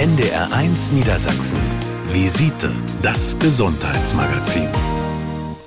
NDR1 Niedersachsen. Visite, das Gesundheitsmagazin.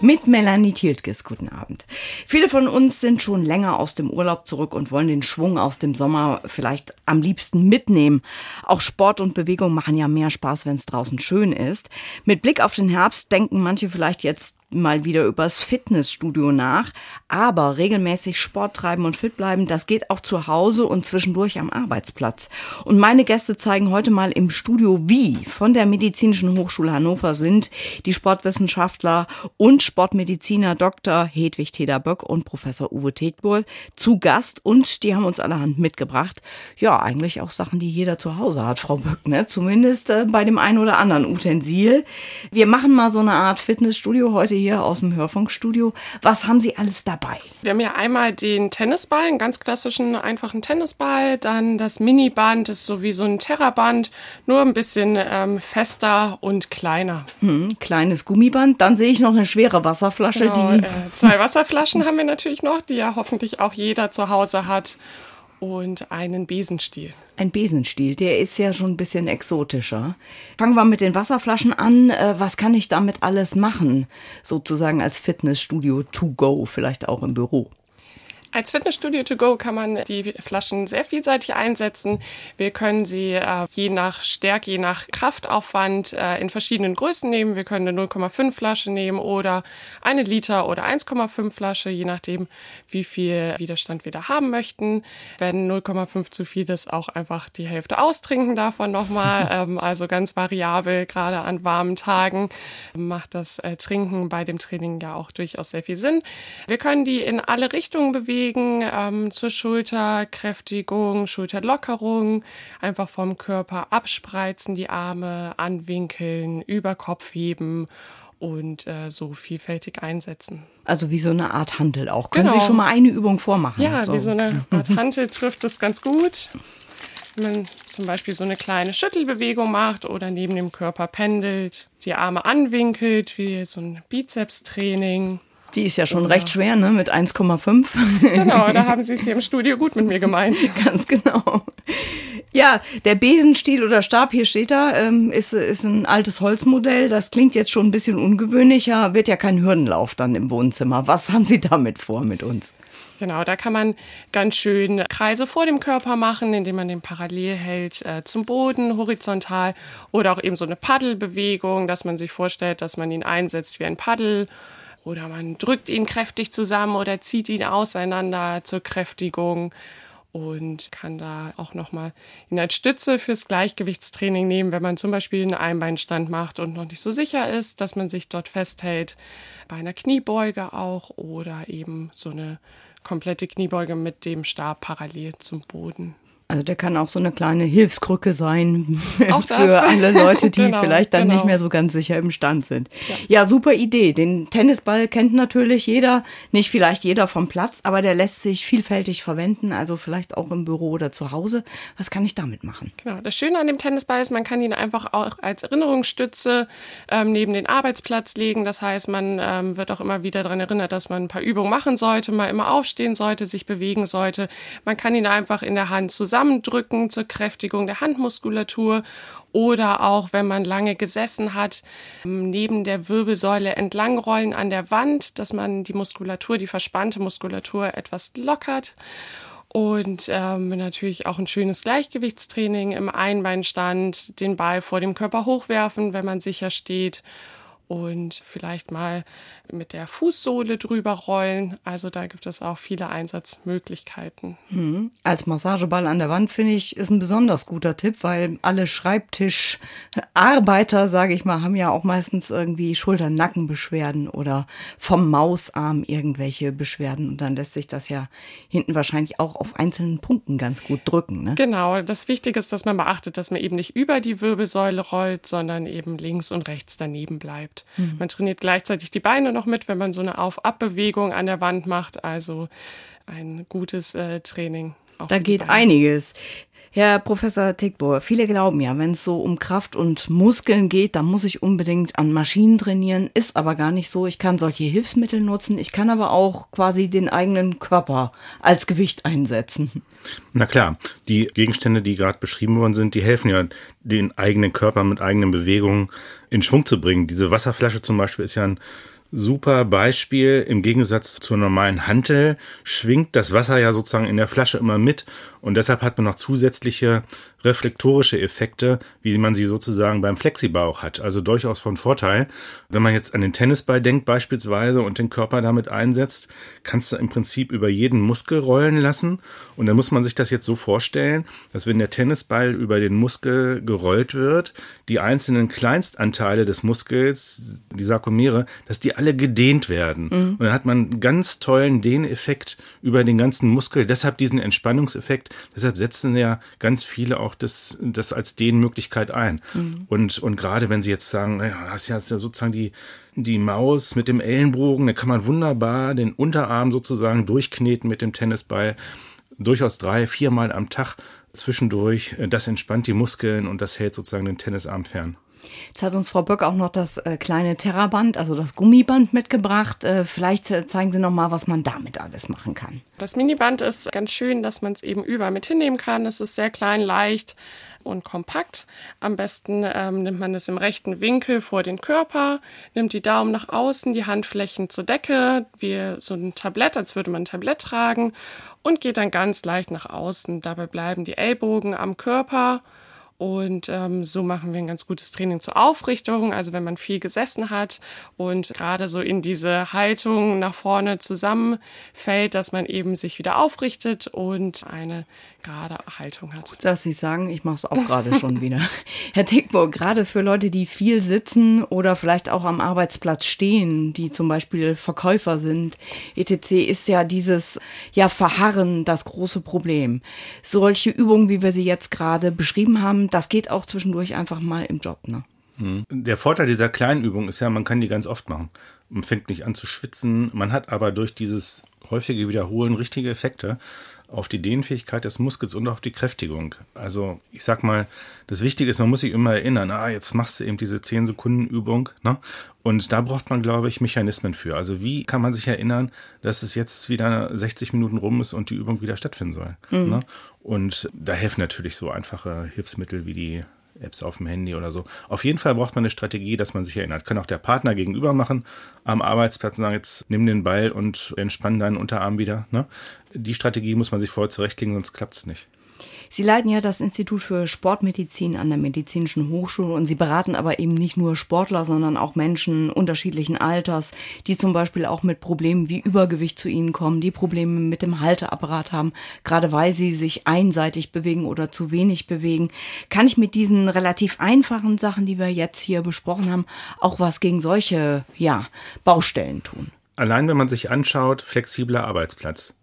Mit Melanie Thieltges, guten Abend. Viele von uns sind schon länger aus dem Urlaub zurück und wollen den Schwung aus dem Sommer vielleicht am liebsten mitnehmen. Auch Sport und Bewegung machen ja mehr Spaß, wenn es draußen schön ist. Mit Blick auf den Herbst denken manche vielleicht jetzt mal wieder übers Fitnessstudio nach. Aber regelmäßig Sport treiben und fit bleiben, das geht auch zu Hause und zwischendurch am Arbeitsplatz. Und meine Gäste zeigen heute mal im Studio, wie von der Medizinischen Hochschule Hannover sind die Sportwissenschaftler und Sportmediziner Dr. Hedwig Tederböck und Professor Uwe Tegburg zu Gast. Und die haben uns allerhand mitgebracht. Ja, eigentlich auch Sachen, die jeder zu Hause hat, Frau Böck, ne? Zumindest äh, bei dem einen oder anderen Utensil. Wir machen mal so eine Art Fitnessstudio heute hier aus dem Hörfunkstudio. Was haben Sie alles dabei? Wir haben ja einmal den Tennisball, einen ganz klassischen, einfachen Tennisball. Dann das Miniband, das ist so wie so ein Terraband, nur ein bisschen ähm, fester und kleiner. Hm, kleines Gummiband. Dann sehe ich noch eine schwere Wasserflasche. Genau, äh, zwei Wasserflaschen haben wir natürlich noch, die ja hoffentlich auch jeder zu Hause hat und einen Besenstiel. Ein Besenstiel, der ist ja schon ein bisschen exotischer. Fangen wir mit den Wasserflaschen an. Äh, was kann ich damit alles machen? Sozusagen als Fitnessstudio to go, vielleicht auch im Büro. Als Fitnessstudio to go kann man die Flaschen sehr vielseitig einsetzen. Wir können sie äh, je nach Stärke, je nach Kraftaufwand äh, in verschiedenen Größen nehmen. Wir können eine 0,5 Flasche nehmen oder eine Liter oder 1,5 Flasche, je nachdem, wie viel Widerstand wir da haben möchten. Wenn 0,5 zu viel ist, auch einfach die Hälfte austrinken davon nochmal. ähm, also ganz variabel, gerade an warmen Tagen macht das äh, Trinken bei dem Training ja auch durchaus sehr viel Sinn. Wir können die in alle Richtungen bewegen bewegen ähm, zur Schulterkräftigung, Schulterlockerung, einfach vom Körper abspreizen, die Arme anwinkeln, über Kopf heben und äh, so vielfältig einsetzen. Also wie so eine Art Handel auch. Können genau. Sie schon mal eine Übung vormachen? Ja, so. wie so eine Art Handel trifft es ganz gut. Wenn man zum Beispiel so eine kleine Schüttelbewegung macht oder neben dem Körper pendelt, die Arme anwinkelt, wie so ein Bizepstraining. Die ist ja schon Oder recht schwer, ne? Mit 1,5. Genau, da haben Sie es hier im Studio gut mit mir gemeint. Ganz genau. Ja, der Besenstiel oder Stab, hier steht da, ähm, ist, ist ein altes Holzmodell. Das klingt jetzt schon ein bisschen ungewöhnlicher, wird ja kein Hürdenlauf dann im Wohnzimmer. Was haben Sie damit vor mit uns? Genau, da kann man ganz schön Kreise vor dem Körper machen, indem man den parallel hält äh, zum Boden, horizontal oder auch eben so eine Paddelbewegung, dass man sich vorstellt, dass man ihn einsetzt wie ein Paddel oder man drückt ihn kräftig zusammen oder zieht ihn auseinander zur Kräftigung und kann da auch nochmal ihn als Stütze fürs Gleichgewichtstraining nehmen, wenn man zum Beispiel einen Einbeinstand macht und noch nicht so sicher ist, dass man sich dort festhält. Bei einer Kniebeuge auch oder eben so eine komplette Kniebeuge mit dem Stab parallel zum Boden. Also der kann auch so eine kleine Hilfskrücke sein für alle Leute, die genau, vielleicht dann genau. nicht mehr so ganz sicher im Stand sind. Ja. ja. super Idee. Den Tennisball kennt natürlich jeder, nicht vielleicht jeder vom Platz, aber der lässt sich vielfältig verwenden, also vielleicht auch im Büro oder zu Hause. Was kann ich damit machen? Genau. Das Schöne an dem Tennisball ist, man kann ihn einfach auch als Erinnerungsstütze ähm, neben den Arbeitsplatz legen. Das heißt, man ähm, wird auch immer wieder daran erinnert, dass man ein paar Übungen machen sollte, mal immer aufstehen sollte, sich bewegen sollte. Man kann ihn einfach in der Hand zusammen Zusammendrücken zur Kräftigung der Handmuskulatur oder auch, wenn man lange gesessen hat, ähm, neben der Wirbelsäule entlangrollen an der Wand, dass man die Muskulatur, die verspannte Muskulatur etwas lockert. Und ähm, natürlich auch ein schönes Gleichgewichtstraining im Einbeinstand, den Ball vor dem Körper hochwerfen, wenn man sicher steht und vielleicht mal mit der Fußsohle drüber rollen. Also da gibt es auch viele Einsatzmöglichkeiten. Mhm. Als Massageball an der Wand finde ich ist ein besonders guter Tipp, weil alle Schreibtischarbeiter, sage ich mal, haben ja auch meistens irgendwie Schulter-Nackenbeschwerden oder vom Mausarm irgendwelche Beschwerden und dann lässt sich das ja hinten wahrscheinlich auch auf einzelnen Punkten ganz gut drücken. Ne? Genau, das Wichtige ist, dass man beachtet, dass man eben nicht über die Wirbelsäule rollt, sondern eben links und rechts daneben bleibt. Mhm. Man trainiert gleichzeitig die Beine noch mit, wenn man so eine Auf-Ab-Bewegung an der Wand macht. Also ein gutes äh, Training. Da geht einiges. Herr Professor Tickbohr, viele glauben ja, wenn es so um Kraft und Muskeln geht, dann muss ich unbedingt an Maschinen trainieren. Ist aber gar nicht so. Ich kann solche Hilfsmittel nutzen. Ich kann aber auch quasi den eigenen Körper als Gewicht einsetzen. Na klar, die Gegenstände, die gerade beschrieben worden sind, die helfen ja, den eigenen Körper mit eigenen Bewegungen in Schwung zu bringen. Diese Wasserflasche zum Beispiel ist ja ein super Beispiel. Im Gegensatz zur normalen Hantel schwingt das Wasser ja sozusagen in der Flasche immer mit und deshalb hat man noch zusätzliche reflektorische Effekte, wie man sie sozusagen beim Flexibau auch hat. Also durchaus von Vorteil. Wenn man jetzt an den Tennisball denkt beispielsweise und den Körper damit einsetzt, kannst du im Prinzip über jeden Muskel rollen lassen. Und dann muss man sich das jetzt so vorstellen, dass wenn der Tennisball über den Muskel gerollt wird, die einzelnen Kleinstanteile des Muskels, die Sarkomere, dass die alle gedehnt werden. Mhm. Und dann hat man einen ganz tollen Dehneffekt über den ganzen Muskel. Deshalb diesen Entspannungseffekt. Deshalb setzen ja ganz viele auch das, das als Dehnmöglichkeit ein. Mhm. Und, und gerade wenn Sie jetzt sagen, ja, hast ja sozusagen die, die Maus mit dem Ellenbogen, da kann man wunderbar den Unterarm sozusagen durchkneten mit dem Tennisball. Durchaus drei, viermal am Tag zwischendurch. Das entspannt die Muskeln und das hält sozusagen den Tennisarm fern. Jetzt hat uns Frau Böck auch noch das äh, kleine Terraband, also das Gummiband mitgebracht. Äh, vielleicht äh, zeigen Sie noch mal, was man damit alles machen kann. Das Miniband ist ganz schön, dass man es eben überall mit hinnehmen kann. Es ist sehr klein, leicht und kompakt. Am besten ähm, nimmt man es im rechten Winkel vor den Körper, nimmt die Daumen nach außen, die Handflächen zur Decke, wie so ein Tablett, als würde man ein Tablett tragen und geht dann ganz leicht nach außen. Dabei bleiben die Ellbogen am Körper und ähm, so machen wir ein ganz gutes Training zur Aufrichtung. Also wenn man viel gesessen hat und gerade so in diese Haltung nach vorne zusammenfällt, dass man eben sich wieder aufrichtet und eine gerade Haltung hat. Gut, dass Sie sagen, ich mache es auch gerade schon wieder. Herr Tickburg, gerade für Leute, die viel sitzen oder vielleicht auch am Arbeitsplatz stehen, die zum Beispiel Verkäufer sind, etc., ist ja dieses ja Verharren das große Problem. Solche Übungen, wie wir sie jetzt gerade beschrieben haben, das geht auch zwischendurch einfach mal im Job. Ne? Hm. Der Vorteil dieser kleinen Übung ist ja, man kann die ganz oft machen. Man fängt nicht an zu schwitzen, man hat aber durch dieses häufige Wiederholen richtige Effekte auf die Dehnfähigkeit des Muskels und auf die Kräftigung. Also ich sag mal, das Wichtige ist, man muss sich immer erinnern, ah, jetzt machst du eben diese 10 Sekunden Übung, ne? Und da braucht man, glaube ich, Mechanismen für. Also wie kann man sich erinnern, dass es jetzt wieder 60 Minuten rum ist und die Übung wieder stattfinden soll? Mhm. Ne? Und da helfen natürlich so einfache Hilfsmittel wie die Apps auf dem Handy oder so. Auf jeden Fall braucht man eine Strategie, dass man sich erinnert. Kann auch der Partner gegenüber machen am Arbeitsplatz und sagen, jetzt nimm den Ball und entspann deinen Unterarm wieder. Ne? Die Strategie muss man sich vorher zurechtlegen, sonst klappt es nicht. Sie leiten ja das Institut für Sportmedizin an der Medizinischen Hochschule und Sie beraten aber eben nicht nur Sportler, sondern auch Menschen unterschiedlichen Alters, die zum Beispiel auch mit Problemen wie Übergewicht zu Ihnen kommen, die Probleme mit dem Halteapparat haben, gerade weil sie sich einseitig bewegen oder zu wenig bewegen. Kann ich mit diesen relativ einfachen Sachen, die wir jetzt hier besprochen haben, auch was gegen solche, ja, Baustellen tun? Allein wenn man sich anschaut, flexibler Arbeitsplatz.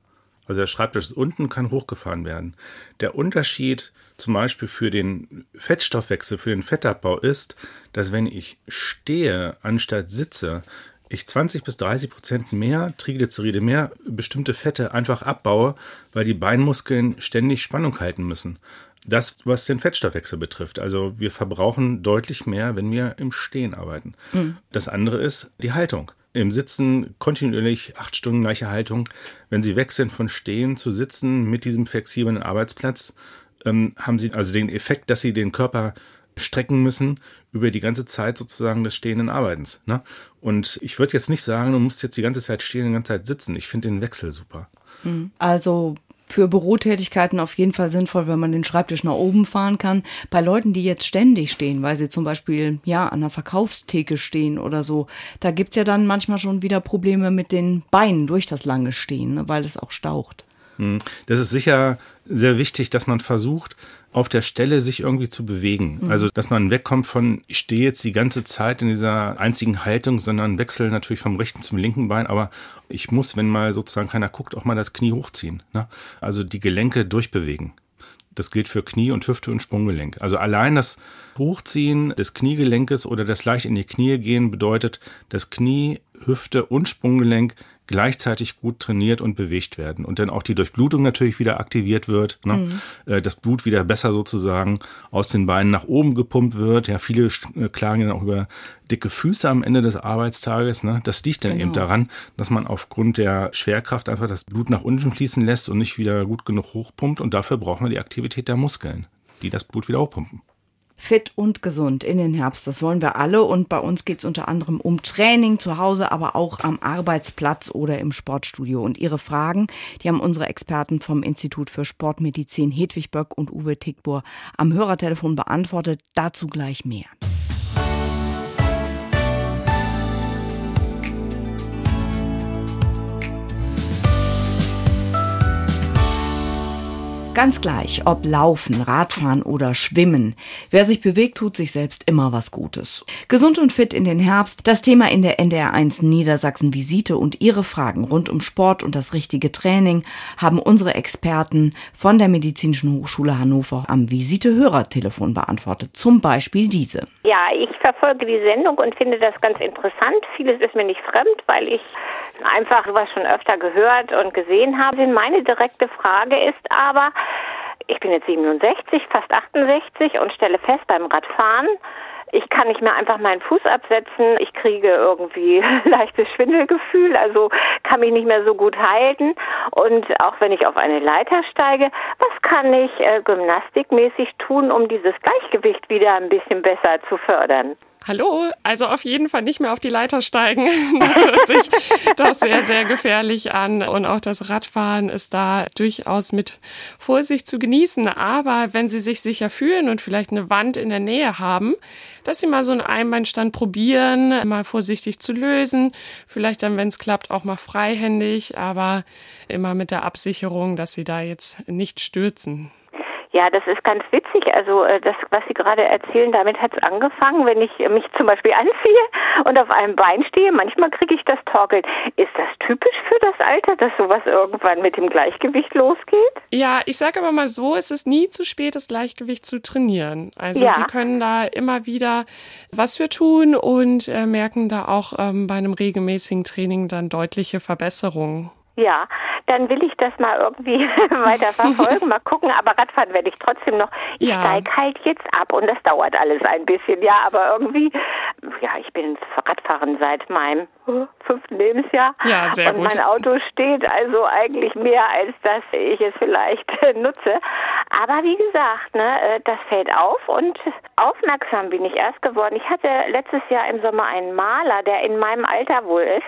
Also der Schreibtisch ist unten, kann hochgefahren werden. Der Unterschied zum Beispiel für den Fettstoffwechsel, für den Fettabbau ist, dass wenn ich stehe anstatt sitze, ich 20 bis 30 Prozent mehr Triglyceride, mehr bestimmte Fette einfach abbaue, weil die Beinmuskeln ständig Spannung halten müssen. Das, was den Fettstoffwechsel betrifft. Also wir verbrauchen deutlich mehr, wenn wir im Stehen arbeiten. Mhm. Das andere ist die Haltung im Sitzen kontinuierlich acht Stunden gleiche Haltung. Wenn Sie wechseln von Stehen zu Sitzen mit diesem flexiblen Arbeitsplatz, ähm, haben Sie also den Effekt, dass Sie den Körper strecken müssen über die ganze Zeit sozusagen des stehenden Arbeitens. Ne? Und ich würde jetzt nicht sagen, du musst jetzt die ganze Zeit stehen, die ganze Zeit sitzen. Ich finde den Wechsel super. Also für Bürotätigkeiten auf jeden Fall sinnvoll, wenn man den Schreibtisch nach oben fahren kann. Bei Leuten, die jetzt ständig stehen, weil sie zum Beispiel ja an der Verkaufstheke stehen oder so, da gibt's ja dann manchmal schon wieder Probleme mit den Beinen durch das lange Stehen, ne, weil es auch staucht. Hm. Das ist sicher sehr wichtig, dass man versucht, auf der Stelle sich irgendwie zu bewegen. Mhm. Also, dass man wegkommt von, ich stehe jetzt die ganze Zeit in dieser einzigen Haltung, sondern wechsle natürlich vom rechten zum linken Bein. Aber ich muss, wenn mal sozusagen keiner guckt, auch mal das Knie hochziehen. Ne? Also die Gelenke durchbewegen. Das gilt für Knie und Hüfte und Sprunggelenk. Also allein das Hochziehen des Kniegelenkes oder das leicht in die Knie gehen bedeutet, das Knie Hüfte und Sprunggelenk gleichzeitig gut trainiert und bewegt werden und dann auch die Durchblutung natürlich wieder aktiviert wird, ne? Mhm. Äh, das Blut wieder besser sozusagen aus den Beinen nach oben gepumpt wird. Ja, viele äh, klagen dann auch über dicke Füße am Ende des Arbeitstages. Ne? Das liegt dann genau. eben daran, dass man aufgrund der Schwerkraft einfach das Blut nach unten fließen lässt und nicht wieder gut genug hochpumpt und dafür brauchen wir die Aktivität der Muskeln, die das Blut wieder hochpumpen fit und gesund in den Herbst. Das wollen wir alle und bei uns geht es unter anderem um Training zu Hause, aber auch am Arbeitsplatz oder im Sportstudio. Und Ihre Fragen, die haben unsere Experten vom Institut für Sportmedizin Hedwig Böck und Uwe Tickbohr am Hörertelefon beantwortet. Dazu gleich mehr. Ganz gleich, ob Laufen, Radfahren oder Schwimmen. Wer sich bewegt, tut sich selbst immer was Gutes. Gesund und fit in den Herbst, das Thema in der NDR1 Niedersachsen Visite und Ihre Fragen rund um Sport und das richtige Training haben unsere Experten von der Medizinischen Hochschule Hannover am Visite-Hörertelefon beantwortet. Zum Beispiel diese. Ja, ich verfolge die Sendung und finde das ganz interessant. Vieles ist mir nicht fremd, weil ich einfach was schon öfter gehört und gesehen habe. Meine direkte Frage ist aber, ich bin jetzt 67, fast 68 und stelle fest beim Radfahren, ich kann nicht mehr einfach meinen Fuß absetzen. Ich kriege irgendwie leichtes Schwindelgefühl, also kann mich nicht mehr so gut halten. Und auch wenn ich auf eine Leiter steige, was kann ich äh, gymnastikmäßig tun, um dieses Gleichgewicht wieder ein bisschen besser zu fördern? Hallo, also auf jeden Fall nicht mehr auf die Leiter steigen. Das hört sich doch sehr, sehr gefährlich an. Und auch das Radfahren ist da durchaus mit Vorsicht zu genießen. Aber wenn Sie sich sicher fühlen und vielleicht eine Wand in der Nähe haben, dass Sie mal so einen Einbeinstand probieren, mal vorsichtig zu lösen. Vielleicht dann, wenn es klappt, auch mal freihändig, aber immer mit der Absicherung, dass Sie da jetzt nicht stürzen. Ja, das ist ganz witzig. Also äh, das, was Sie gerade erzählen, damit hat es angefangen. Wenn ich mich zum Beispiel anziehe und auf einem Bein stehe, manchmal kriege ich das Torkeln. Ist das typisch für das Alter, dass sowas irgendwann mit dem Gleichgewicht losgeht? Ja, ich sage aber mal so, es ist nie zu spät, das Gleichgewicht zu trainieren. Also ja. Sie können da immer wieder was für tun und äh, merken da auch ähm, bei einem regelmäßigen Training dann deutliche Verbesserungen. Ja, dann will ich das mal irgendwie weiter verfolgen, mal gucken. Aber Radfahren werde ich trotzdem noch. Ich ja. steige halt jetzt ab und das dauert alles ein bisschen. Ja, aber irgendwie, ja, ich bin Radfahren seit meinem fünften Lebensjahr. Ja, sehr und gut. mein Auto steht also eigentlich mehr, als dass ich es vielleicht nutze. Aber wie gesagt, ne, äh, das fällt auf und aufmerksam bin ich erst geworden. Ich hatte letztes Jahr im Sommer einen Maler, der in meinem Alter wohl ist.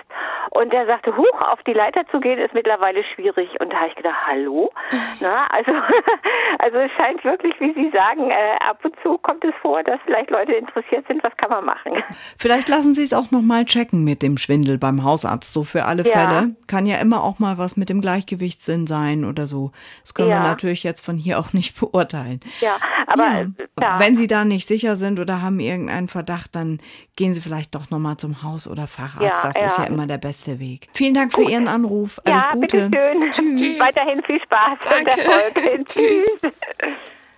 Und der sagte, hoch auf die Leiter zu gehen, ist mittlerweile schwierig. Und da habe ich gedacht, hallo? Na, also, also es scheint wirklich, wie Sie sagen, äh, ab und zu kommt es vor, dass vielleicht Leute interessiert sind, was kann man machen. Vielleicht lassen Sie es auch nochmal checken mit dem Schwindel beim Hausarzt, so für alle ja. Fälle. Kann ja immer auch mal was mit dem Gleichgewichtssinn sein oder so. Das können ja. wir natürlich jetzt von hier auch nicht beurteilen. Ja, aber ja. Ja. wenn Sie da nicht sicher sind oder haben irgendeinen Verdacht, dann gehen Sie vielleicht doch nochmal zum Haus- oder Facharzt. das ist ja immer der beste Weg. Vielen Dank Gut. für Ihren Anruf. Alles ja, Gute. Bitteschön. Tschüss. Weiterhin viel Spaß Danke. und Erfolg. Tschüss.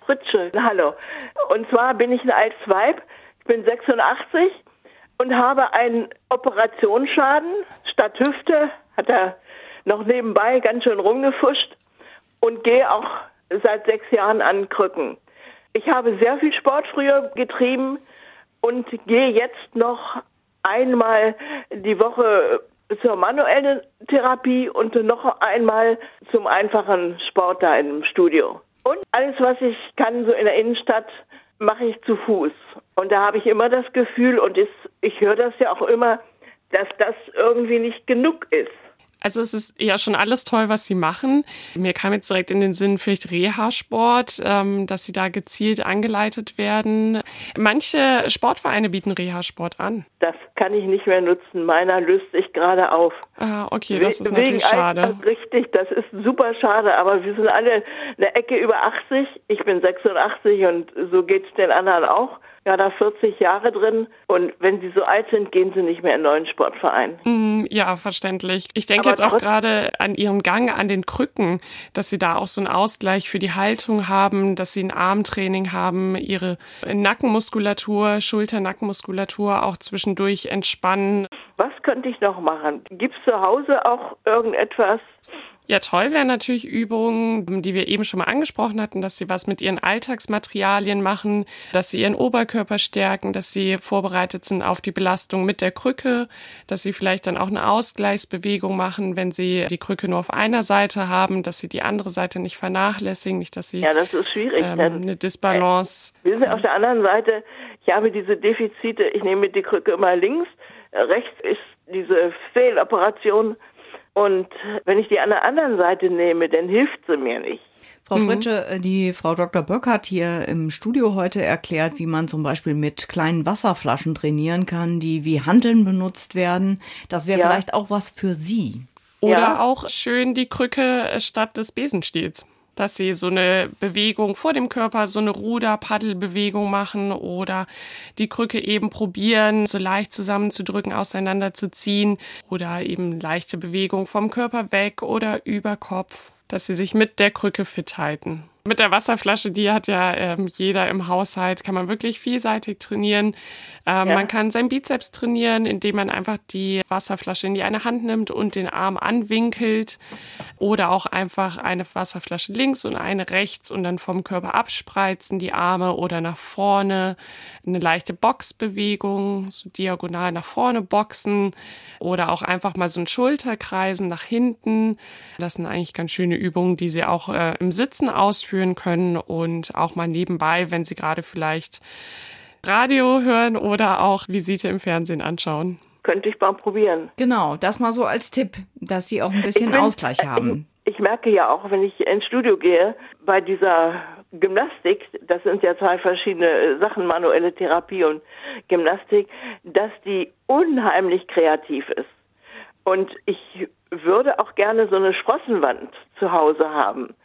Ritschel, hallo. Und zwar bin ich ein altes Weib, ich bin 86 und habe einen Operationsschaden. Statt Hüfte hat er noch nebenbei ganz schön rumgefuscht und gehe auch seit sechs Jahren an Krücken. Ich habe sehr viel Sport früher getrieben und gehe jetzt noch einmal die Woche zur manuellen Therapie und noch einmal zum einfachen Sport da im Studio. Und alles, was ich kann, so in der Innenstadt, mache ich zu Fuß. Und da habe ich immer das Gefühl, und ich höre das ja auch immer, dass das irgendwie nicht genug ist. Also es ist ja schon alles toll, was sie machen. Mir kam jetzt direkt in den Sinn vielleicht Reha-Sport, ähm, dass sie da gezielt angeleitet werden. Manche Sportvereine bieten Reha-Sport an. Das kann ich nicht mehr nutzen. Meiner löst sich gerade auf. Ah, okay, das ist natürlich schade. Richtig, das ist super schade. Aber wir sind alle eine Ecke über 80. Ich bin 86 und so geht es den anderen auch. Ja da 40 Jahre drin und wenn sie so alt sind, gehen sie nicht mehr in einen neuen Sportverein. Mm, ja, verständlich. Ich denke jetzt auch gerade an ihren Gang an den Krücken, dass sie da auch so einen Ausgleich für die Haltung haben, dass sie ein Armtraining haben, ihre Nackenmuskulatur, Schulter-Nackenmuskulatur auch zwischendurch entspannen. Was könnte ich noch machen? Gibt es zu Hause auch irgendetwas, ja, toll wären natürlich Übungen, die wir eben schon mal angesprochen hatten, dass sie was mit ihren Alltagsmaterialien machen, dass sie ihren Oberkörper stärken, dass sie vorbereitet sind auf die Belastung mit der Krücke, dass sie vielleicht dann auch eine Ausgleichsbewegung machen, wenn sie die Krücke nur auf einer Seite haben, dass sie die andere Seite nicht vernachlässigen, nicht, dass sie ja, das ist schwierig, ähm, eine Disbalance. Äh, wir sind auf der anderen Seite, ich habe diese Defizite, ich nehme die Krücke immer links, rechts ist diese Fehloperation und wenn ich die an der anderen Seite nehme, dann hilft sie mir nicht. Frau mhm. Fritsche, äh, die Frau Dr. Böck hat hier im Studio heute erklärt, wie man zum Beispiel mit kleinen Wasserflaschen trainieren kann, die wie Handeln benutzt werden. Das wäre ja. vielleicht auch was für Sie. Oder ja. auch schön die Krücke statt des Besenstiels dass sie so eine Bewegung vor dem Körper, so eine Ruder-Paddelbewegung machen oder die Krücke eben probieren, so leicht zusammenzudrücken, auseinanderzuziehen oder eben leichte Bewegung vom Körper weg oder über Kopf, dass sie sich mit der Krücke fit halten. Mit der Wasserflasche, die hat ja ähm, jeder im Haushalt, kann man wirklich vielseitig trainieren. Ähm, ja. Man kann seinen Bizeps trainieren, indem man einfach die Wasserflasche in die eine Hand nimmt und den Arm anwinkelt. Oder auch einfach eine Wasserflasche links und eine rechts und dann vom Körper abspreizen, die Arme oder nach vorne. Eine leichte Boxbewegung, so diagonal nach vorne boxen. Oder auch einfach mal so ein Schulterkreisen nach hinten. Das sind eigentlich ganz schöne Übungen, die Sie auch äh, im Sitzen ausführen führen können und auch mal nebenbei, wenn Sie gerade vielleicht Radio hören oder auch Visite im Fernsehen anschauen. Könnte ich mal probieren. Genau, das mal so als Tipp, dass Sie auch ein bisschen bin, Ausgleich haben. Ich, ich merke ja auch, wenn ich ins Studio gehe, bei dieser Gymnastik, das sind ja zwei verschiedene Sachen, manuelle Therapie und Gymnastik, dass die unheimlich kreativ ist. Und ich würde auch gerne so eine Sprossenwand zu Hause haben.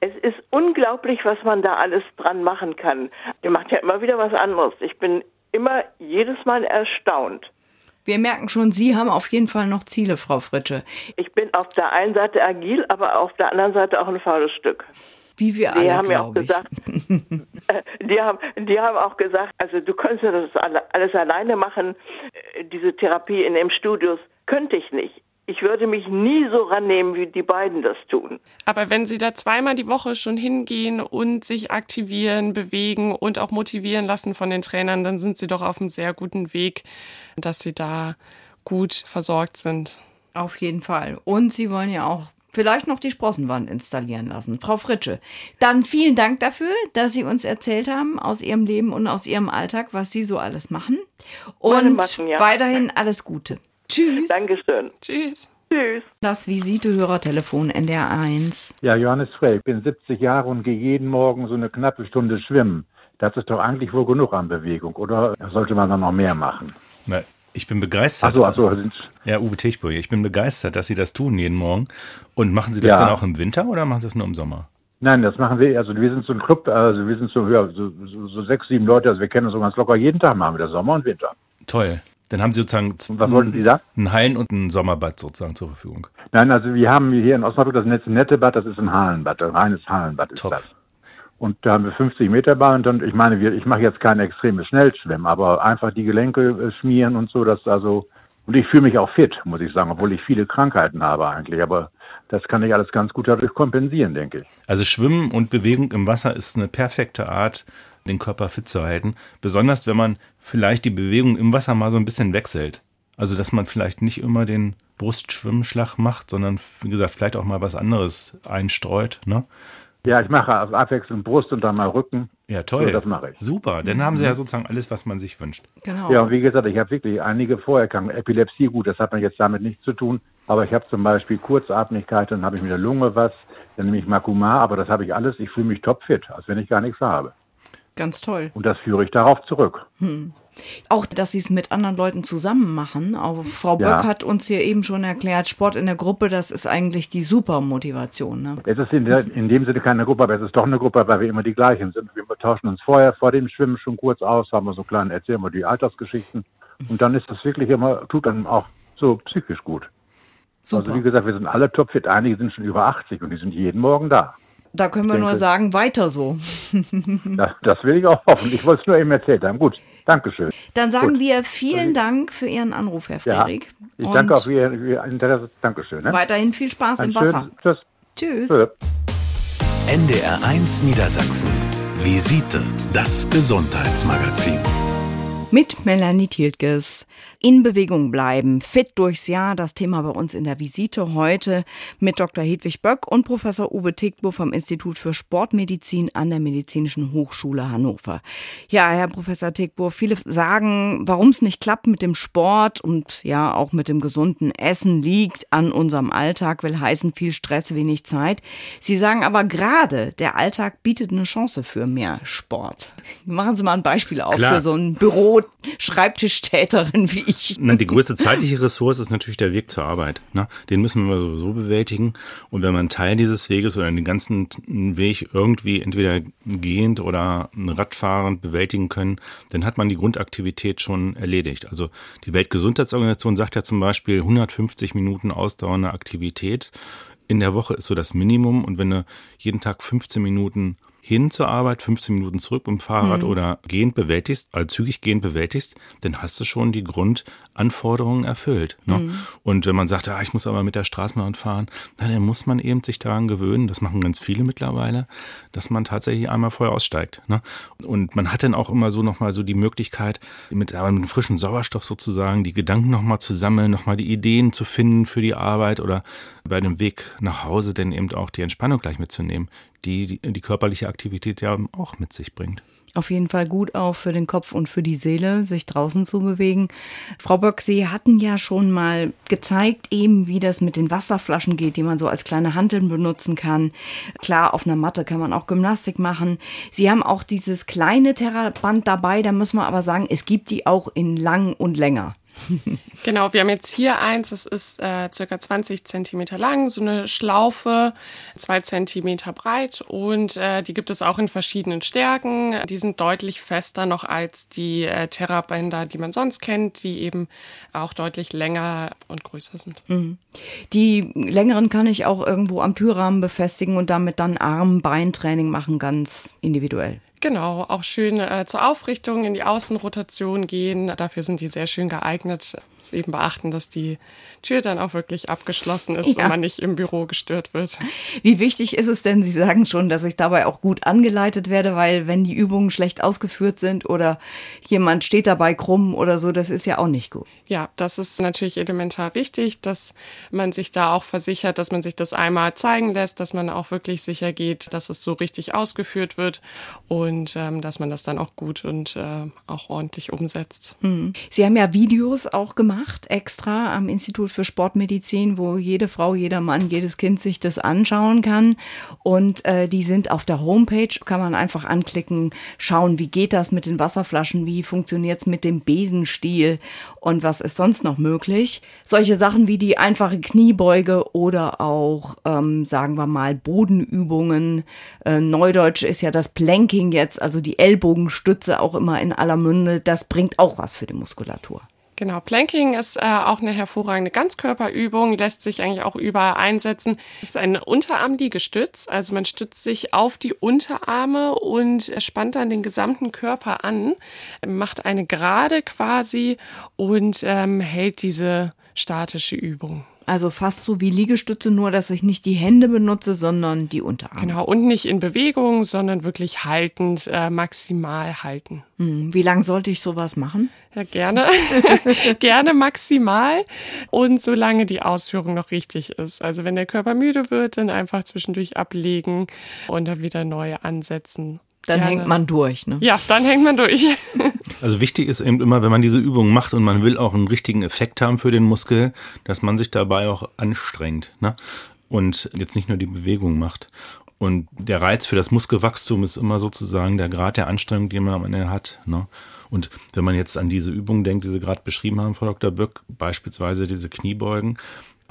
Es ist unglaublich, was man da alles dran machen kann. Der macht ja immer wieder was anderes. Ich bin immer jedes Mal erstaunt. Wir merken schon, Sie haben auf jeden Fall noch Ziele, Frau Fritsche. Ich bin auf der einen Seite agil, aber auf der anderen Seite auch ein faules Stück. Wie wir alle, die haben ja auch gesagt, die haben, die haben auch gesagt, also du könntest das alles alleine machen, diese Therapie in den Studios könnte ich nicht ich würde mich nie so rannehmen, wie die beiden das tun. Aber wenn Sie da zweimal die Woche schon hingehen und sich aktivieren, bewegen und auch motivieren lassen von den Trainern, dann sind Sie doch auf einem sehr guten Weg, dass Sie da gut versorgt sind. Auf jeden Fall. Und Sie wollen ja auch vielleicht noch die Sprossenwand installieren lassen. Frau Fritsche, dann vielen Dank dafür, dass Sie uns erzählt haben aus Ihrem Leben und aus Ihrem Alltag, was Sie so alles machen. Und machen, ja. weiterhin alles Gute. Tschüss. Dankeschön. Tschüss. Tschüss. Das Visite-Hörertelefon NDR1. Ja, Johannes Frey, ich bin 70 Jahre und gehe jeden Morgen so eine knappe Stunde schwimmen. Das ist doch eigentlich wohl genug an Bewegung, oder sollte man dann noch mehr machen? Na, ich bin begeistert. Ach so, ach so. Ja, Uwe Tichburg, ich bin begeistert, dass Sie das tun jeden Morgen. Und machen Sie das ja. dann auch im Winter oder machen Sie das nur im Sommer? Nein, das machen wir, also wir sind so ein Club, also wir sind so, ja, so, so, so sechs, sieben Leute, also wir kennen uns so ganz locker jeden Tag machen wir das Sommer und Winter. Toll. Dann haben Sie sozusagen was wollten Sie da? ein Hallen- und ein Sommerbad sozusagen zur Verfügung. Nein, also wir haben hier in Osnabrück das nette, Bad, das ist ein Hallenbad, ein reines Hallenbad ist Top. das. Und da haben wir 50 Meter Bahn und ich meine, ich mache jetzt kein extremes Schnellschwimmen, aber einfach die Gelenke äh, schmieren und so, dass also und ich fühle mich auch fit, muss ich sagen, obwohl ich viele Krankheiten habe eigentlich, aber das kann ich alles ganz gut dadurch kompensieren, denke ich. Also Schwimmen und Bewegung im Wasser ist eine perfekte Art, den Körper fit zu halten. Besonders wenn man vielleicht die Bewegung im Wasser mal so ein bisschen wechselt. Also dass man vielleicht nicht immer den Brustschwimmschlag macht, sondern wie gesagt, vielleicht auch mal was anderes einstreut. Ne? Ja, ich mache also abwechselnd Brust und dann mal Rücken. Ja, toll. So, das mache ich. Super, dann haben Sie ja sozusagen alles, was man sich wünscht. Genau. Ja, und wie gesagt, ich habe wirklich einige Vorerkrankungen. Epilepsie, gut, das hat man jetzt damit nichts zu tun. Aber ich habe zum Beispiel Kurzatmigkeit, dann habe ich mit der Lunge was, dann nehme ich Makuma, aber das habe ich alles. Ich fühle mich topfit, als wenn ich gar nichts habe. Ganz toll. Und das führe ich darauf zurück. Hm. Auch, dass sie es mit anderen Leuten zusammen machen. Auch Frau Ja. Böck hat uns hier eben schon erklärt, Sport in der Gruppe, das ist eigentlich die super Motivation. Ne? Es ist in, der, in dem Sinne keine Gruppe, aber es ist doch eine Gruppe, weil wir immer die gleichen sind. Wir tauschen uns vorher vor dem Schwimmen schon kurz aus, haben wir so kleine, erzählen wir die Alltagsgeschichten. Und dann ist das wirklich immer, tut dann auch so psychisch gut. Super. Also wie gesagt, wir sind alle topfit. Einige sind schon über 80 und die sind jeden Morgen da. Da können wir ich nur denke- sagen, weiter so. Das, das will ich auch hoffen. Ich wollte es nur eben erzählt haben. Gut, Dankeschön. Dann sagen Gut. wir vielen Dank für Ihren Anruf, Herr Ja, Frederik. ich Und danke auch für Ihr, für Ihr Interesse. Dankeschön. Ne? weiterhin viel Spaß im Einen Wasser. Tschüss. Tschüss. Tschüss. NDR1 Niedersachsen. Visite, das Gesundheitsmagazin. Mit Melanie Tiltges. In Bewegung bleiben, fit durchs Jahr, das Thema bei uns in der Visite heute mit Dr. Hedwig Böck und Professor Uwe Tickbo vom Institut für Sportmedizin an der Medizinischen Hochschule Hannover. Ja, Herr Professor Tickbo, viele sagen, warum es nicht klappt mit dem Sport und ja auch mit dem gesunden Essen liegt an unserem Alltag, will heißen viel Stress, wenig Zeit. Sie sagen aber gerade, der Alltag bietet eine Chance für mehr Sport. Machen Sie mal ein Beispiel auf Klar. für so ein Büro-Schreibtischtäterin wie ich. Na, die größte zeitliche Ressource ist natürlich der Weg zur Arbeit. Ne? Den müssen wir sowieso bewältigen. Und wenn man Teil dieses Weges oder den ganzen Weg irgendwie entweder gehend oder radfahrend bewältigen können, dann hat man die Grundaktivität schon erledigt. Also die Weltgesundheitsorganisation sagt ja zum Beispiel 150 Minuten ausdauernde Aktivität in der Woche ist so das Minimum. Und wenn du jeden Tag 15 Minuten hin zur Arbeit, 15 Minuten zurück mit dem Fahrrad oder gehend bewältigst, also zügig gehend bewältigst, dann hast du schon die Grundanforderungen erfüllt. Ne? Und wenn man sagt, ah, ich muss aber mit der Straßenbahn fahren, na, dann muss man eben sich daran gewöhnen, das machen ganz viele mittlerweile, dass man tatsächlich einmal vorher aussteigt. Ne? Und man hat dann auch immer so nochmal so die Möglichkeit, mit, aber mit frischem Sauerstoff sozusagen, die Gedanken nochmal zu sammeln, nochmal die Ideen zu finden für die Arbeit oder bei dem Weg nach Hause dann eben auch die Entspannung gleich mitzunehmen, die die, körperliche Aktivität ja auch mit sich bringt. Auf jeden Fall gut auch für den Kopf und für die Seele, sich draußen zu bewegen. Frau Böck, Sie hatten ja schon mal gezeigt, eben wie das mit den Wasserflaschen geht, die man so als kleine Hanteln benutzen kann. Klar, auf einer Matte kann man auch Gymnastik machen. Sie haben auch dieses kleine Terraband dabei, da müssen wir aber sagen, es gibt die auch in lang und länger. Genau, wir haben jetzt hier eins, das ist äh, circa 20 Zentimeter lang, so eine Schlaufe, zwei Zentimeter breit und äh, die gibt es auch in verschiedenen Stärken. Die sind deutlich fester noch als die äh, Terrabänder, die man sonst kennt, die eben auch deutlich länger und größer sind. Die längeren kann ich auch irgendwo am Türrahmen befestigen und damit dann Arm-Beintraining machen, ganz individuell. Genau, auch schön äh, zur Aufrichtung in die Außenrotation gehen. Dafür sind die sehr schön geeignet. Muss eben beachten, dass die Tür dann auch wirklich abgeschlossen ist Ja. und man nicht im Büro gestört wird. Wie wichtig ist es denn, Sie sagen schon, dass ich dabei auch gut angeleitet werde, weil wenn die Übungen schlecht ausgeführt sind oder jemand steht dabei krumm oder so, das ist ja auch nicht gut. Ja, das ist natürlich elementar wichtig, dass man sich da auch versichert, dass man sich das einmal zeigen lässt, dass man auch wirklich sicher geht, dass es so richtig ausgeführt wird und ähm, dass man das dann auch gut und äh, auch ordentlich umsetzt. Sie haben ja Videos auch gemacht, extra am Institut für Sportmedizin, wo jede Frau, jeder Mann, jedes Kind sich das anschauen kann. Und äh, die sind auf der Homepage, kann man einfach anklicken, schauen, wie geht das mit den Wasserflaschen, wie funktioniert's mit dem Besenstiel und was ist sonst noch möglich. Solche Sachen wie die einfache Kniebeuge oder auch, ähm, sagen wir mal, Bodenübungen. Äh, Neudeutsch ist ja das Planking jetzt, also die Ellbogenstütze auch immer in aller Munde. Das bringt auch was für die Muskulatur. Genau, Planking ist äh, auch eine hervorragende Ganzkörperübung, lässt sich eigentlich auch überall einsetzen. Es ist ein Unterarmliegestütz, also man stützt sich auf die Unterarme und spannt dann den gesamten Körper an, macht eine Gerade quasi und ähm, hält diese statische Übung. Also fast so wie Liegestütze, nur dass ich nicht die Hände benutze, sondern die Unterarme. Genau, und nicht in Bewegung, sondern wirklich haltend, äh, maximal halten. Hm, Wie lange sollte ich sowas machen? Ja, gerne. gerne maximal. Und solange die Ausführung noch richtig ist. Also wenn der Körper müde wird, dann einfach zwischendurch ablegen und dann wieder neu ansetzen. Dann Gerne. hängt man durch. Ne? Ja, dann hängt man durch. Also wichtig ist eben immer, wenn man diese Übungen macht und man will auch einen richtigen Effekt haben für den Muskel, dass man sich dabei auch anstrengt ne? und jetzt nicht nur die Bewegung macht. Und der Reiz für das Muskelwachstum ist immer sozusagen der Grad der Anstrengung, den man am Ende hat. Ne? Und wenn man jetzt an diese Übungen denkt, die Sie gerade beschrieben haben, Frau Dr. Böck, beispielsweise diese Kniebeugen,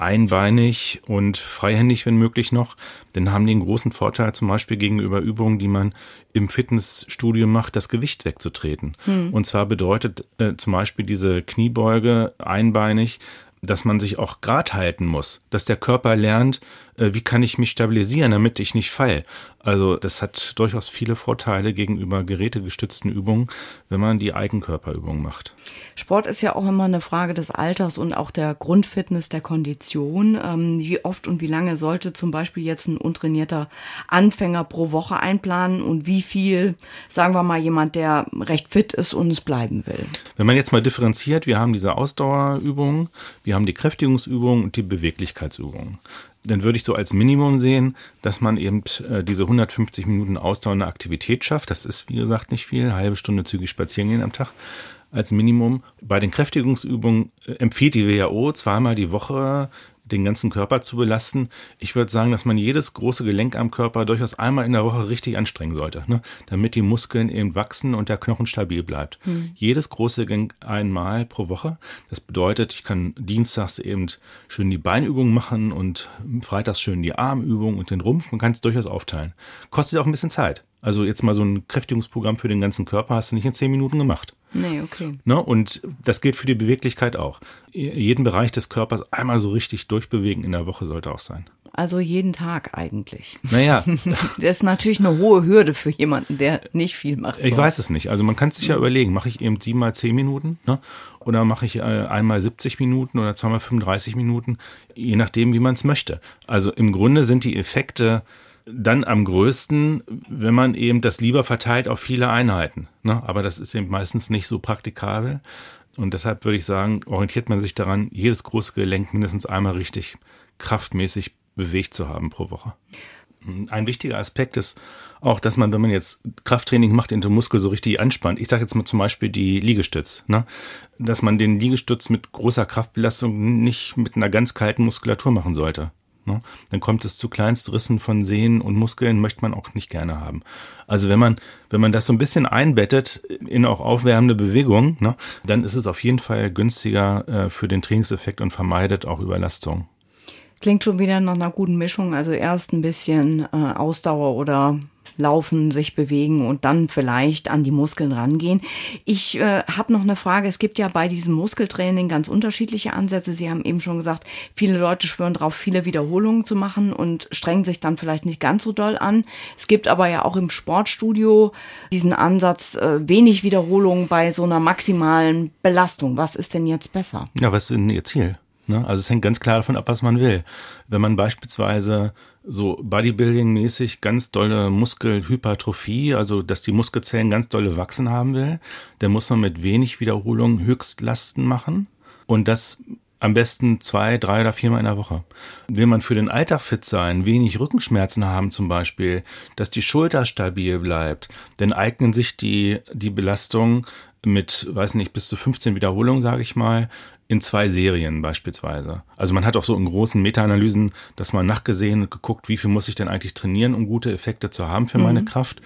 einbeinig und freihändig, wenn möglich noch, dann haben die einen großen Vorteil zum Beispiel gegenüber Übungen, die man im Fitnessstudio macht, das Gewicht wegzutreten. Hm. Und zwar bedeutet äh, zum Beispiel diese Kniebeuge einbeinig, dass man sich auch grad halten muss, dass der Körper lernt, äh, wie kann ich mich stabilisieren, damit ich nicht fall. Also das hat durchaus viele Vorteile gegenüber gerätegestützten Übungen, wenn man die Eigenkörperübungen macht. Sport ist ja auch immer eine Frage des Alters und auch der Grundfitness, der Kondition. Ähm, wie oft und wie lange sollte zum Beispiel jetzt ein untrainierter Anfänger pro Woche einplanen und wie viel, sagen wir mal, jemand, der recht fit ist und es bleiben will? Wenn man jetzt mal differenziert, wir haben diese Ausdauerübungen, wir haben die Kräftigungsübungen und die Beweglichkeitsübungen dann würde ich so als Minimum sehen, dass man eben äh, diese 150 Minuten ausdauernde Aktivität schafft. Das ist, wie gesagt, nicht viel. Halbe Stunde zügig spazieren gehen am Tag als Minimum. Bei den Kräftigungsübungen äh, empfiehlt die WHO zweimal die Woche den ganzen Körper zu belasten. Ich würde sagen, dass man jedes große Gelenk am Körper durchaus einmal in der Woche richtig anstrengen sollte, ne? damit die Muskeln eben wachsen und der Knochen stabil bleibt. Mhm. Jedes große Gelenk einmal pro Woche. Das bedeutet, ich kann dienstags eben schön die Beinübungen machen und freitags schön die Armübungen und den Rumpf. Man kann es durchaus aufteilen. Kostet auch ein bisschen Zeit. Also jetzt mal so ein Kräftigungsprogramm für den ganzen Körper hast du nicht in zehn Minuten gemacht. Nee, okay. Ne? Und das gilt für die Beweglichkeit auch. Jeden Bereich des Körpers einmal so richtig durchbewegen in der Woche sollte auch sein. Also jeden Tag eigentlich. Naja. das ist natürlich eine hohe Hürde für jemanden, der nicht viel macht. Ich weiß es nicht. Also man kann es sich ja überlegen, mache ich eben siebenmal zehn Minuten ne? oder mache ich äh, einmal 70 Minuten oder zweimal 35 Minuten, je nachdem, wie man es möchte. Also im Grunde sind die Effekte dann am größten, wenn man eben das lieber verteilt auf viele Einheiten. Ne? Aber das ist eben meistens nicht so praktikabel. Und deshalb würde ich sagen, orientiert man sich daran, jedes große Gelenk mindestens einmal richtig kraftmäßig bewegt zu haben pro Woche. Ein wichtiger Aspekt ist auch, dass man, wenn man jetzt Krafttraining macht, den Muskel so richtig anspannt. Ich sage jetzt mal zum Beispiel die Liegestütz, ne? dass man den Liegestütz mit großer Kraftbelastung nicht mit einer ganz kalten Muskulatur machen sollte. Ne? Dann kommt es zu Kleinstrissen von Sehnen und Muskeln, möchte man auch nicht gerne haben. Also wenn man, wenn man das so ein bisschen einbettet in auch aufwärmende Bewegungen, ne, dann ist es auf jeden Fall günstiger äh, für den Trainingseffekt und vermeidet auch Überlastung. Klingt schon wieder nach einer guten Mischung. Also erst ein bisschen äh, Ausdauer oder laufen, sich bewegen und dann vielleicht an die Muskeln rangehen. Ich äh, habe noch eine Frage. Es gibt ja bei diesem Muskeltraining ganz unterschiedliche Ansätze. Sie haben eben schon gesagt, viele Leute schwören darauf, viele Wiederholungen zu machen und strengen sich dann vielleicht nicht ganz so doll an. Es gibt aber ja auch im Sportstudio diesen Ansatz, äh, wenig Wiederholungen bei so einer maximalen Belastung. Was ist denn jetzt besser? Ja, was ist denn Ihr Ziel? Ne? Also es hängt ganz klar davon ab, was man will. Wenn man beispielsweise so Bodybuilding-mäßig ganz dolle Muskelhypertrophie, also dass die Muskelzellen ganz dolle wachsen haben will, dann muss man mit wenig Wiederholung Höchstlasten machen und das am besten zwei, drei oder viermal in der Woche. Will man für den Alltag fit sein, wenig Rückenschmerzen haben zum Beispiel, dass die Schulter stabil bleibt, dann eignen sich die, die Belastungen mit, weiß nicht, bis zu 15 Wiederholungen, sage ich mal, in zwei Serien beispielsweise. Also man hat auch so in großen Meta-Analysen das mal nachgesehen und geguckt, wie viel muss ich denn eigentlich trainieren, um gute Effekte zu haben für mhm. meine Kraft.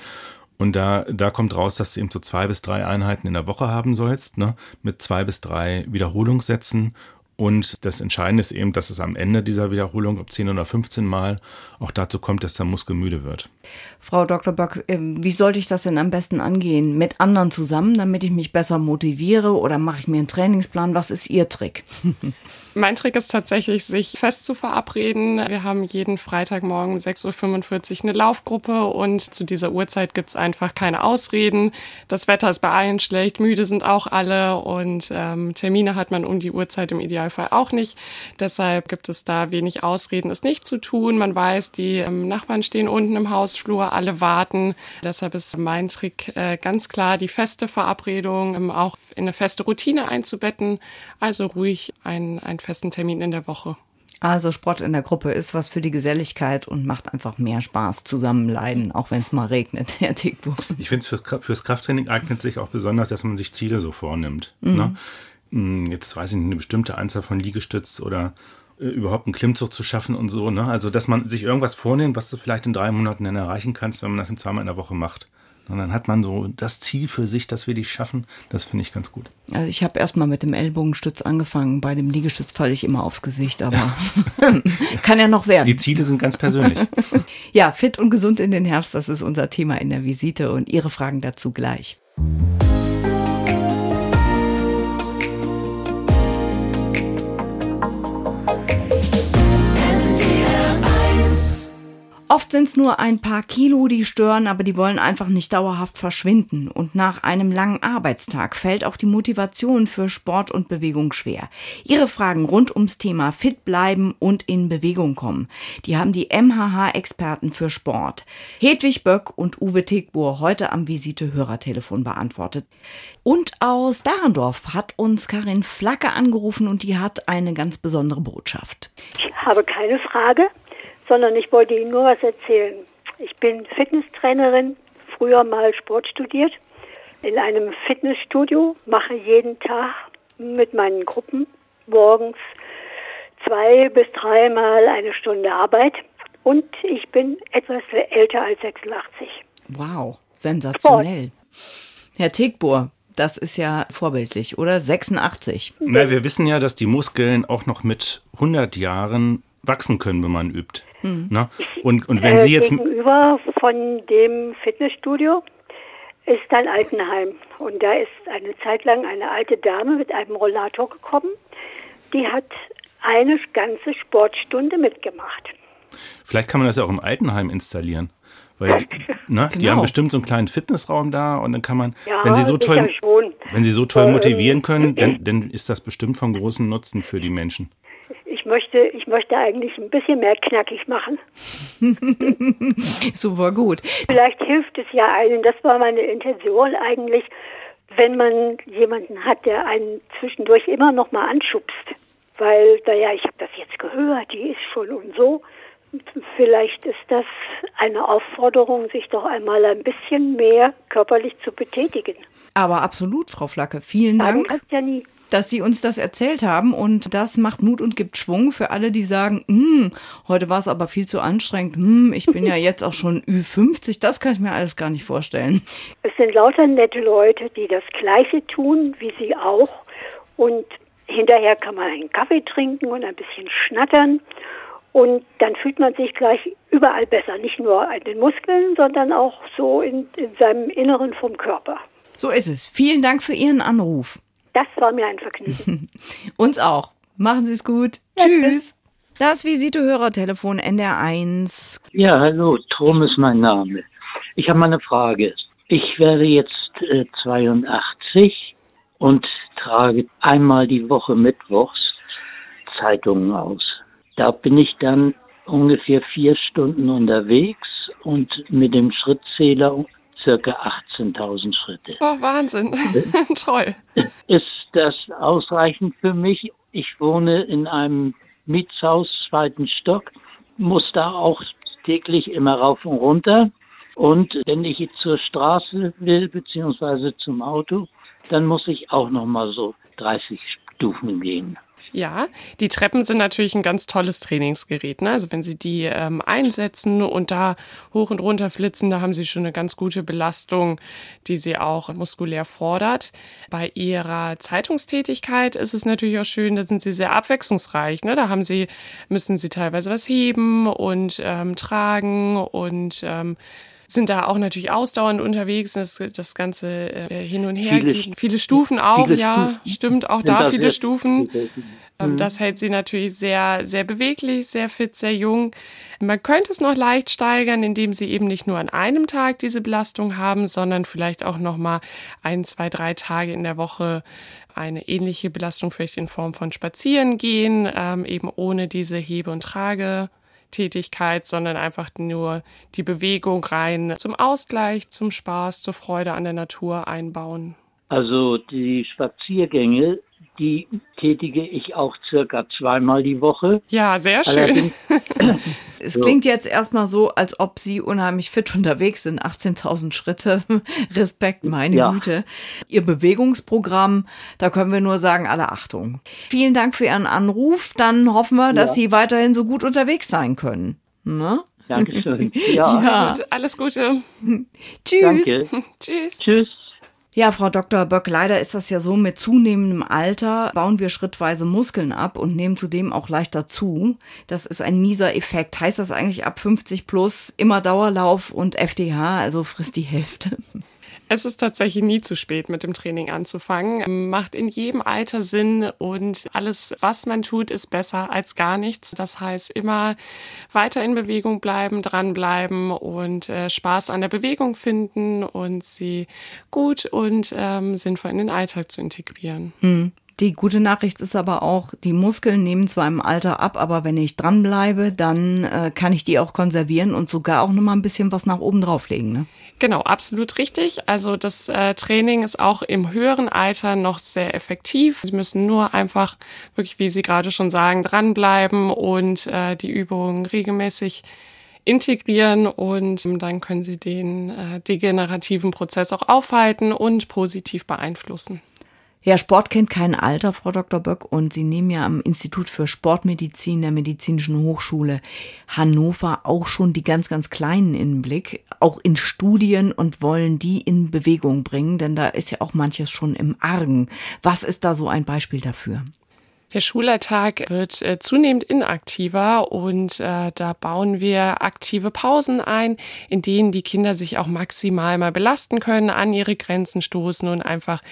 Und da, da kommt raus, dass du eben so zwei bis drei Einheiten in der Woche haben sollst, ne? mit zwei bis drei Wiederholungssätzen und das Entscheidende ist eben, dass es am Ende dieser Wiederholung, ob 10 oder 15 Mal, auch dazu kommt, dass der Muskel müde wird. Frau Dr. Böck, ähm, wie sollte ich das denn am besten angehen? Mit anderen zusammen, damit ich mich besser motiviere oder mache ich mir einen Trainingsplan? Was ist Ihr Trick? Mein Trick ist tatsächlich, sich fest zu verabreden. Wir haben jeden Freitagmorgen 6.45 Uhr eine Laufgruppe und zu dieser Uhrzeit gibt es einfach keine Ausreden. Das Wetter ist bei allen schlecht, müde sind auch alle und ähm, Termine hat man um die Uhrzeit im Idealfall auch nicht. Deshalb gibt es da wenig Ausreden, es nicht zu tun. Man weiß, die ähm, Nachbarn stehen unten im Hausflur, alle warten. Deshalb ist mein Trick äh, ganz klar, die feste Verabredung ähm, auch in eine feste Routine einzubetten. Also ruhig ein, ein festen Termin in der Woche. Also Sport in der Gruppe ist was für die Geselligkeit und macht einfach mehr Spaß, zusammenleiden, auch wenn es mal regnet, Herr Dickbuch. Ich finde, für, fürs Krafttraining eignet sich auch besonders, dass man sich Ziele so vornimmt. Mhm. Ne? Hm, jetzt weiß ich nicht, eine bestimmte Anzahl von Liegestütz oder, äh, überhaupt einen Klimmzug zu schaffen und so. Ne? Also, dass man sich irgendwas vornimmt, was du vielleicht in drei Monaten dann erreichen kannst, wenn man das in zweimal in der Woche macht. Und dann hat man so das Ziel für sich, dass wir die schaffen. Das finde ich ganz gut. Also ich habe erstmal mit dem Ellbogenstütz angefangen. Bei dem Liegestütz falle ich immer aufs Gesicht, aber kann ja noch werden. Die Ziele sind ganz persönlich. ja, fit und gesund in den Herbst, das ist unser Thema in der Visite und Ihre Fragen dazu gleich. Oft sind es nur ein paar Kilo, die stören, aber die wollen einfach nicht dauerhaft verschwinden. Und nach einem langen Arbeitstag fällt auch die Motivation für Sport und Bewegung schwer. Ihre Fragen rund ums Thema Fit bleiben und in Bewegung kommen, die haben die MHH-Experten für Sport, Hedwig Böck und Uwe Tegbohr, heute am Visite-Hörertelefon beantwortet. Und aus Dahrendorf hat uns Karin Flacke angerufen und die hat eine ganz besondere Botschaft. Ich habe keine Frage sondern ich wollte Ihnen nur was erzählen. Ich bin Fitnesstrainerin, früher mal Sport studiert, in einem Fitnessstudio, mache jeden Tag mit meinen Gruppen morgens zwei bis dreimal eine Stunde Arbeit und ich bin etwas älter als 86. Wow, sensationell. Sport. Herr Tegbohr, das ist ja vorbildlich, oder? 86. Na, wir wissen ja, dass die Muskeln auch noch mit 100 Jahren wachsen können, wenn man übt. Hm. Na? Und, und wenn äh, Sie jetzt. Gegenüber von dem Fitnessstudio ist ein Altenheim. Und da ist eine Zeit lang eine alte Dame mit einem Rollator gekommen. Die hat eine ganze Sportstunde mitgemacht. Vielleicht kann man das ja auch im Altenheim installieren. Weil die, ne, genau. die haben bestimmt so einen kleinen Fitnessraum da und dann kann man, ja, wenn sie so toll, wenn sie so toll motivieren können, dann, dann ist das bestimmt von großem Nutzen für die Menschen ich möchte, ich möchte eigentlich ein bisschen mehr knackig machen. Super gut. Vielleicht hilft es ja einem, das war meine Intention eigentlich, wenn man jemanden hat, der einen zwischendurch immer noch mal anschubst. Weil, naja, ich habe das jetzt gehört, die ist schon und so. Vielleicht ist das eine Aufforderung, sich doch einmal ein bisschen mehr körperlich zu betätigen. Aber absolut, Frau Flacke. Vielen Dank. Sagen ja nie dass Sie uns das erzählt haben. Und das macht Mut und gibt Schwung für alle, die sagen, hm, heute war es aber viel zu anstrengend. Hm, ich bin ja jetzt auch schon Ü50. Das kann ich mir alles gar nicht vorstellen. Es sind lauter nette Leute, die das Gleiche tun wie Sie auch. Und hinterher kann man einen Kaffee trinken und ein bisschen schnattern. Und dann fühlt man sich gleich überall besser. Nicht nur an den Muskeln, sondern auch so in, in seinem Inneren vom Körper. So ist es. Vielen Dank für Ihren Anruf. Das war mir ein Vergnügen. Uns auch. Machen Sie es gut. Ja, tschüss. Das Visite-Hörertelefon NDR1. Ja, hallo, Tom ist mein Name. Ich habe mal eine Frage. Ich werde jetzt äh, 82 und trage einmal die Woche mittwochs Zeitungen aus. Da bin ich dann ungefähr vier Stunden unterwegs und mit dem Schrittzähler circa 18.000 Schritte. Oh, Wahnsinn. Toll. Ist das ausreichend für mich? Ich wohne in einem Mietshaus, zweiten Stock, muss da auch täglich immer rauf und runter. Und wenn ich zur Straße will, beziehungsweise zum Auto, dann muss ich auch noch mal so 30 Stufen gehen. Ja, die Treppen sind natürlich ein ganz tolles Trainingsgerät. Ne? Also wenn Sie die ähm, einsetzen und da hoch und runter flitzen, da haben Sie schon eine ganz gute Belastung, die Sie auch muskulär fordert. Bei Ihrer Zeitungstätigkeit ist es natürlich auch schön, da sind Sie sehr abwechslungsreich. Ne? Da haben Sie, müssen Sie teilweise was heben und ähm, tragen und ähm, sind da auch natürlich ausdauernd unterwegs, das, das Ganze äh, hin und her viele, geht. Viele Stufen auch, viele ja, stimmt, auch da viele Stufen. Ähm, mhm. Das hält sie natürlich sehr, sehr beweglich, sehr fit, sehr jung. Man könnte es noch leicht steigern, indem sie eben nicht nur an einem Tag diese Belastung haben, sondern vielleicht auch noch mal ein, zwei, drei Tage in der Woche eine ähnliche Belastung vielleicht in Form von Spazieren gehen, ähm, eben ohne diese Hebe- und Tragetätigkeit, sondern einfach nur die Bewegung rein zum Ausgleich, zum Spaß, zur Freude an der Natur einbauen. Also die Spaziergänge, die tätige ich auch circa zweimal die Woche. Ja, sehr schön. es so. klingt jetzt erstmal so, als ob Sie unheimlich fit unterwegs sind. 18.000 Schritte. Respekt, meine ja. Güte. Ihr Bewegungsprogramm, da können wir nur sagen, alle Achtung. Vielen Dank für Ihren Anruf. Dann hoffen wir, dass ja. Sie weiterhin so gut unterwegs sein können. Ne? Dankeschön. Ja. ja. Gut, alles Gute. Tschüss. Danke. Tschüss. Tschüss. Ja, Frau Dr. Böck, leider ist das ja so, mit zunehmendem Alter bauen wir schrittweise Muskeln ab und nehmen zudem auch leichter zu. Das ist ein mieser Effekt. Heißt das eigentlich ab 50 plus immer Dauerlauf und FDH, also frisst die Hälfte? Es ist tatsächlich nie zu spät, mit dem Training anzufangen. Macht in jedem Alter Sinn und alles, was man tut, ist besser als gar nichts. Das heißt, immer weiter in Bewegung bleiben, dranbleiben und äh, Spaß an der Bewegung finden und sie gut und ähm, sinnvoll in den Alltag zu integrieren. Hm. Die gute Nachricht ist aber auch, die Muskeln nehmen zwar im Alter ab, aber wenn ich dranbleibe, dann äh, kann ich die auch konservieren und sogar auch nochmal ein bisschen was nach oben drauflegen. Ne? Genau, absolut richtig. Also das äh, Training ist auch im höheren Alter noch sehr effektiv. Sie müssen nur einfach wirklich, wie Sie gerade schon sagen, dranbleiben und äh, die Übungen regelmäßig integrieren und dann können Sie den äh, degenerativen Prozess auch aufhalten und positiv beeinflussen. Ja, Sport kennt kein Alter, Frau Dr. Böck, und Sie nehmen ja am Institut für Sportmedizin der Medizinischen Hochschule Hannover auch schon die ganz, ganz Kleinen in den Blick, auch in Studien und wollen die in Bewegung bringen, denn da ist ja auch manches schon im Argen. Was ist da so ein Beispiel dafür? Der Schulalltag wird äh, zunehmend inaktiver und äh, da bauen wir aktive Pausen ein, in denen die Kinder sich auch maximal mal belasten können, an ihre Grenzen stoßen und einfach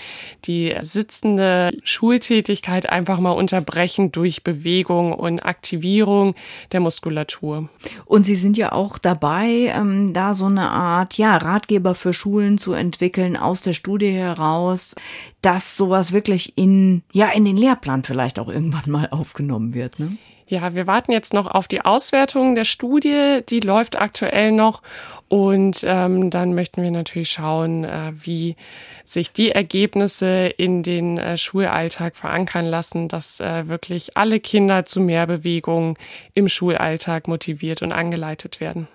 die sitzende Schultätigkeit einfach mal unterbrechen durch Bewegung und Aktivierung der Muskulatur. Und Sie sind ja auch dabei, ähm, da so eine Art ja, Ratgeber für Schulen zu entwickeln aus der Studie heraus, dass sowas wirklich in, ja, in den Lehrplan vielleicht auch irgendwann mal aufgenommen wird. Ne? Ja, wir warten jetzt noch auf die Auswertung der Studie. Die läuft aktuell noch. Und ähm, dann möchten wir natürlich schauen, äh, wie sich die Ergebnisse in den äh, Schulalltag verankern lassen, dass äh, wirklich alle Kinder zu mehr Bewegung im Schulalltag motiviert und angeleitet werden.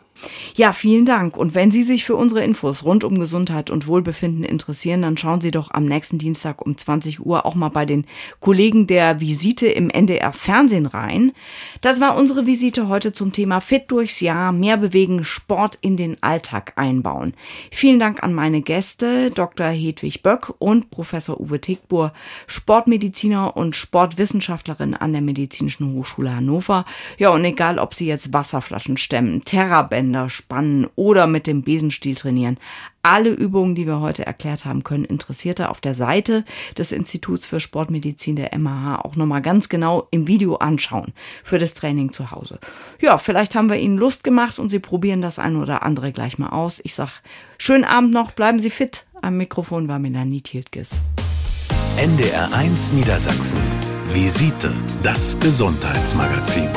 Ja, vielen Dank. Und wenn Sie sich für unsere Infos rund um Gesundheit und Wohlbefinden interessieren, dann schauen Sie doch am nächsten Dienstag um 20 Uhr auch mal bei den Kollegen der Visite im NDR Fernsehen rein. Das war unsere Visite heute zum Thema Fit durchs Jahr, mehr bewegen, Sport in den Alltag einbauen. Vielen Dank an meine Gäste, Dr. Hedwig Böck und Professor Uwe Tickbohr, Sportmediziner und Sportwissenschaftlerin an der Medizinischen Hochschule Hannover. Ja, und egal, ob Sie jetzt Wasserflaschen stemmen, Terrabänder, Bänder spannen oder mit dem Besenstiel trainieren. Alle Übungen, die wir heute erklärt haben, können Interessierte auf der Seite des Instituts für Sportmedizin der MH auch nochmal ganz genau im Video anschauen für das Training zu Hause. Ja, vielleicht haben wir Ihnen Lust gemacht und Sie probieren das eine oder andere gleich mal aus. Ich sag, schönen Abend noch, bleiben Sie fit. Am Mikrofon war Melanie Tiltges. NDR 1 Niedersachsen. Visite, das Gesundheitsmagazin.